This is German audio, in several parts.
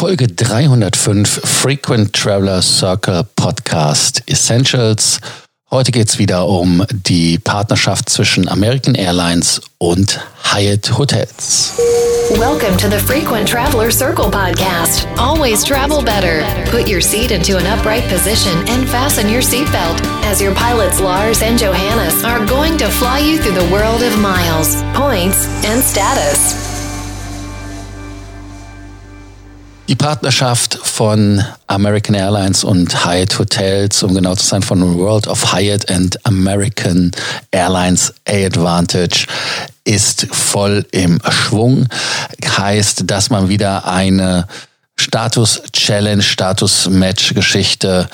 Folge 305 Frequent Traveler Circle Podcast Essentials. Heute geht es wieder um die Partnerschaft zwischen American Airlines und Hyatt Hotels. Welcome to the Frequent Traveler Circle podcast. Always travel better. Put your seat into an upright position and fasten your seatbelt as your pilots Lars and Johannes are going to fly you through the world of miles, points, and status. Die Partnerschaft von American Airlines und Hyatt Hotels, um genau zu sein, von World of Hyatt and American Airlines A-Advantage ist voll im Schwung. Heißt, dass man wieder eine Status-Challenge, Status-Match-Geschichte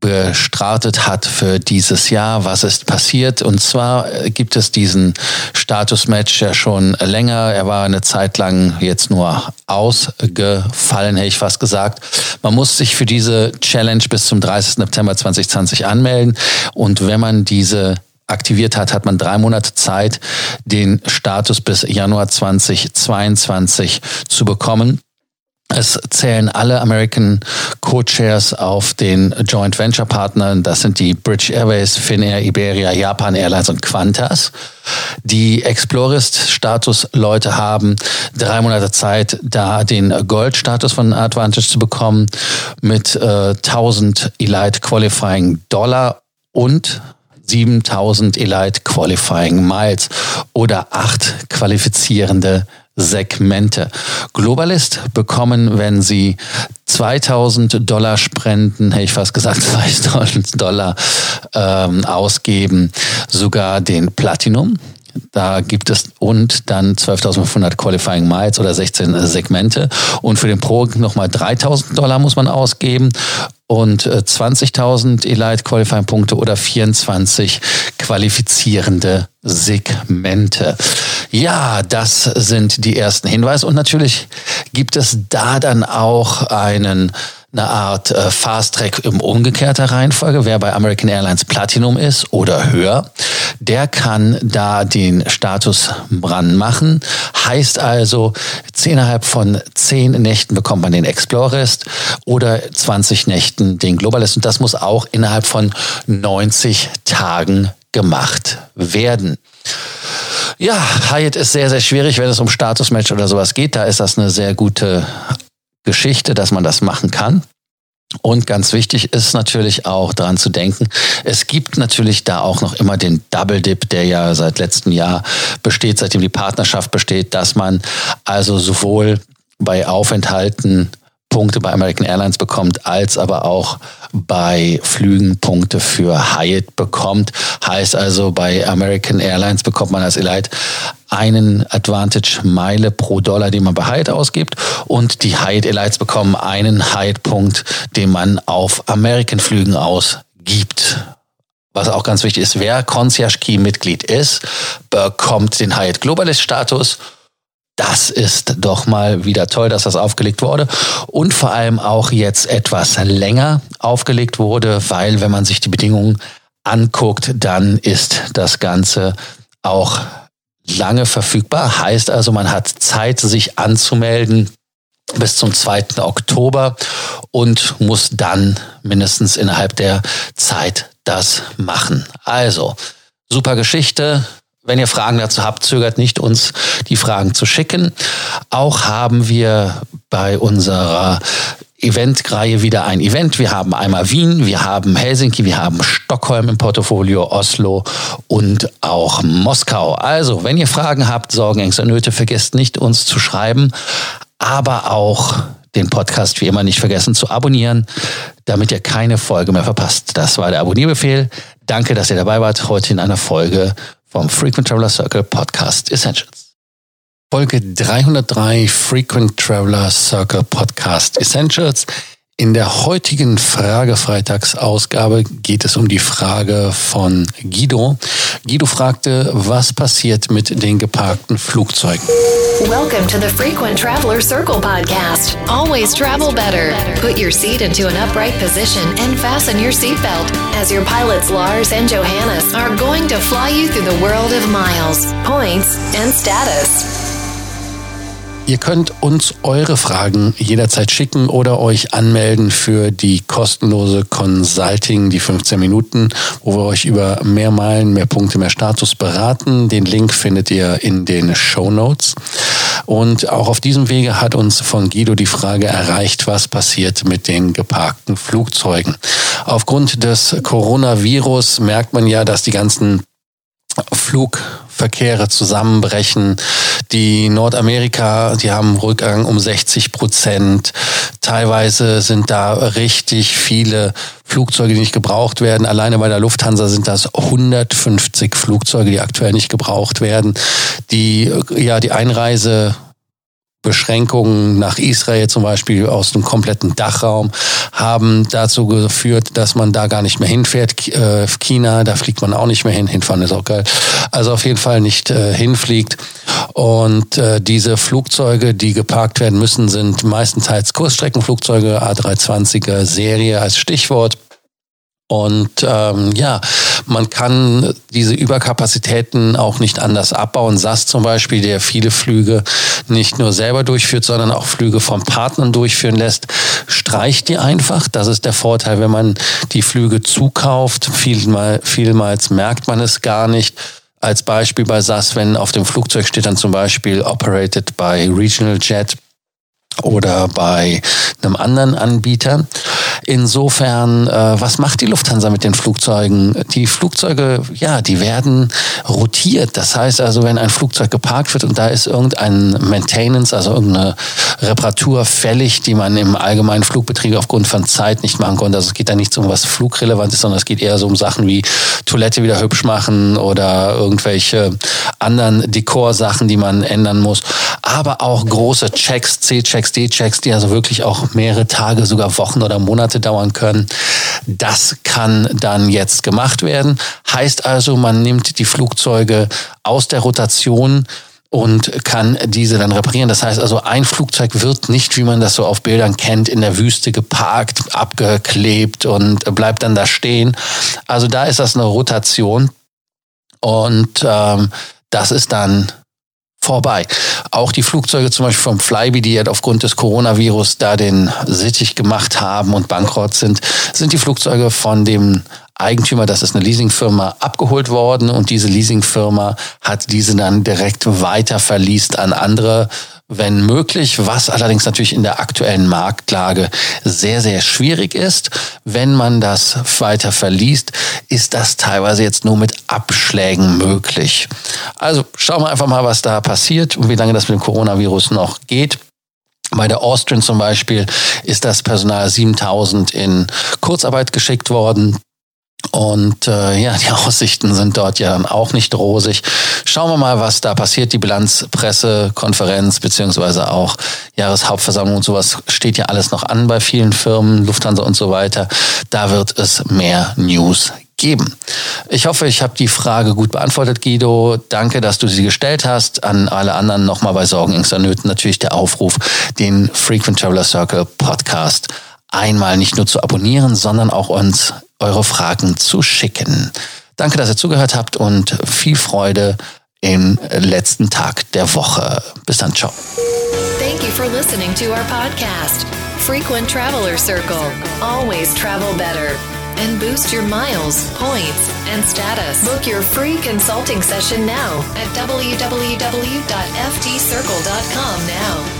gestartet hat für dieses Jahr. Was ist passiert? Und zwar gibt es diesen Status-Match ja schon länger. Er war eine Zeit lang jetzt nur ausgefallen, hätte ich fast gesagt. Man muss sich für diese Challenge bis zum 30. September 2020 anmelden. Und wenn man diese aktiviert hat, hat man drei Monate Zeit, den Status bis Januar 2022 zu bekommen. Es zählen alle American Co-Chairs auf den Joint Venture Partnern. Das sind die British Airways, Finnair, Iberia, Japan Airlines und Qantas. Die Explorist-Status-Leute haben drei Monate Zeit, da den Gold-Status von Advantage zu bekommen mit äh, 1000 Elite Qualifying Dollar und 7000 Elite Qualifying Miles oder acht qualifizierende Segmente. Globalist bekommen, wenn sie 2000 Dollar spenden, hätte ich fast gesagt 2000 Dollar ähm, ausgeben, sogar den Platinum. Da gibt es und dann 12.500 Qualifying Miles oder 16 Segmente. Und für den Pro nochmal 3.000 Dollar muss man ausgeben und 20.000 äh, Elite Qualifying Punkte oder 24 qualifizierende Segmente. Ja, das sind die ersten Hinweise und natürlich gibt es da dann auch einen eine Art äh, Fast Track im umgekehrter Reihenfolge. Wer bei American Airlines Platinum ist oder höher, der kann da den Status ranmachen. Heißt also, innerhalb von zehn Nächten bekommt man den Explorist oder 20 Nächten den Globalist. Und das muss auch innerhalb von 90 Tagen gemacht werden. Ja, Hyatt ist sehr, sehr schwierig, wenn es um Statusmatch oder sowas geht. Da ist das eine sehr gute Geschichte, dass man das machen kann. Und ganz wichtig ist natürlich auch daran zu denken, es gibt natürlich da auch noch immer den Double Dip, der ja seit letztem Jahr besteht, seitdem die Partnerschaft besteht, dass man also sowohl bei Aufenthalten Punkte bei American Airlines bekommt, als aber auch bei Flügen Punkte für Hyatt bekommt. Heißt also, bei American Airlines bekommt man als Elite einen Advantage Meile pro Dollar, den man bei Hyatt ausgibt. Und die Hyatt Elites bekommen einen Hyatt Punkt, den man auf American Flügen ausgibt. Was auch ganz wichtig ist, wer Concierge Key Mitglied ist, bekommt den Hyatt Globalist Status das ist doch mal wieder toll, dass das aufgelegt wurde. Und vor allem auch jetzt etwas länger aufgelegt wurde, weil wenn man sich die Bedingungen anguckt, dann ist das Ganze auch lange verfügbar. Heißt also, man hat Zeit, sich anzumelden bis zum 2. Oktober und muss dann mindestens innerhalb der Zeit das machen. Also, super Geschichte. Wenn ihr Fragen dazu habt, zögert nicht, uns die Fragen zu schicken. Auch haben wir bei unserer Eventreihe wieder ein Event. Wir haben einmal Wien, wir haben Helsinki, wir haben Stockholm im Portfolio, Oslo und auch Moskau. Also, wenn ihr Fragen habt, Sorgen, Ängste, Nöte, vergesst nicht, uns zu schreiben, aber auch den Podcast wie immer nicht vergessen zu abonnieren, damit ihr keine Folge mehr verpasst. Das war der Abonnierbefehl. Danke, dass ihr dabei wart heute in einer Folge vom Frequent Traveler Circle Podcast Essentials. Folge 303 Frequent Traveler Circle Podcast Essentials. In der heutigen Frage-Freitags-Ausgabe geht es um die Frage von Guido. Guido fragte, was passiert mit den geparkten Flugzeugen? Welcome to the Frequent Traveler Circle podcast. Always travel better. Put your seat into an upright position and fasten your seatbelt as your pilots Lars and Johannes are going to fly you through the world of miles, points, and status. Ihr könnt uns eure Fragen jederzeit schicken oder euch anmelden für die kostenlose Consulting, die 15 Minuten, wo wir euch über mehr Meilen, mehr Punkte, mehr Status beraten. Den Link findet ihr in den Show Notes. Und auch auf diesem Wege hat uns von Guido die Frage erreicht, was passiert mit den geparkten Flugzeugen. Aufgrund des Coronavirus merkt man ja, dass die ganzen Flugverkehre zusammenbrechen. Die Nordamerika, die haben Rückgang um 60 Prozent. Teilweise sind da richtig viele Flugzeuge, die nicht gebraucht werden. Alleine bei der Lufthansa sind das 150 Flugzeuge, die aktuell nicht gebraucht werden. Die, ja, die Einreise Beschränkungen nach Israel zum Beispiel aus dem kompletten Dachraum haben dazu geführt, dass man da gar nicht mehr hinfährt. Äh, China, da fliegt man auch nicht mehr hin. Hinfahren ist auch geil. Also auf jeden Fall nicht äh, hinfliegt. Und äh, diese Flugzeuge, die geparkt werden müssen, sind meistenteils Kurzstreckenflugzeuge, A320er Serie als Stichwort. Und ähm, ja, man kann diese Überkapazitäten auch nicht anders abbauen. SAS zum Beispiel, der viele Flüge nicht nur selber durchführt, sondern auch Flüge von Partnern durchführen lässt, streicht die einfach. Das ist der Vorteil, wenn man die Flüge zukauft. Vielmal, vielmals merkt man es gar nicht. Als Beispiel bei SAS, wenn auf dem Flugzeug steht dann zum Beispiel operated by Regional Jet oder bei einem anderen Anbieter. Insofern, äh, was macht die Lufthansa mit den Flugzeugen? Die Flugzeuge, ja, die werden rotiert. Das heißt also, wenn ein Flugzeug geparkt wird und da ist irgendein Maintenance, also irgendeine Reparatur fällig, die man im allgemeinen Flugbetrieb aufgrund von Zeit nicht machen konnte. Also es geht da nicht um was Flugrelevantes, sondern es geht eher so um Sachen wie Toilette wieder hübsch machen oder irgendwelche anderen Dekorsachen, die man ändern muss. Aber auch große Checks, C-Checks, D-Checks, die also wirklich auch mehrere Tage, sogar Wochen oder Monate dauern können. Das kann dann jetzt gemacht werden. Heißt also, man nimmt die Flugzeuge aus der Rotation und kann diese dann reparieren. Das heißt also, ein Flugzeug wird nicht, wie man das so auf Bildern kennt, in der Wüste geparkt, abgeklebt und bleibt dann da stehen. Also da ist das eine Rotation und ähm, das ist dann vorbei. Auch die Flugzeuge zum Beispiel vom Flybe, die ja aufgrund des Coronavirus da den Sittich gemacht haben und bankrott sind, sind die Flugzeuge von dem Eigentümer, das ist eine Leasingfirma, abgeholt worden und diese Leasingfirma hat diese dann direkt weiter verliest an andere wenn möglich, was allerdings natürlich in der aktuellen Marktlage sehr, sehr schwierig ist. Wenn man das weiter verliest, ist das teilweise jetzt nur mit Abschlägen möglich. Also schauen wir einfach mal, was da passiert und wie lange das mit dem Coronavirus noch geht. Bei der Austrian zum Beispiel ist das Personal 7000 in Kurzarbeit geschickt worden. Und äh, ja, die Aussichten sind dort ja dann auch nicht rosig. Schauen wir mal, was da passiert. Die Bilanzpressekonferenz beziehungsweise auch Jahreshauptversammlung und sowas steht ja alles noch an bei vielen Firmen, Lufthansa und so weiter. Da wird es mehr News geben. Ich hoffe, ich habe die Frage gut beantwortet, Guido. Danke, dass du sie gestellt hast. An alle anderen nochmal bei Sorgen, Ängsten, Nöten natürlich der Aufruf, den Frequent Traveler Circle Podcast einmal nicht nur zu abonnieren, sondern auch uns eure Fragen zu schicken. Danke, dass ihr zugehört habt und viel Freude im letzten Tag der Woche. Bis dann, ciao. Thank you for listening to our podcast, Frequent Traveler Circle. Always travel better. And boost your miles, points, and status. Book your free consulting session now at www.ftcircle.com now.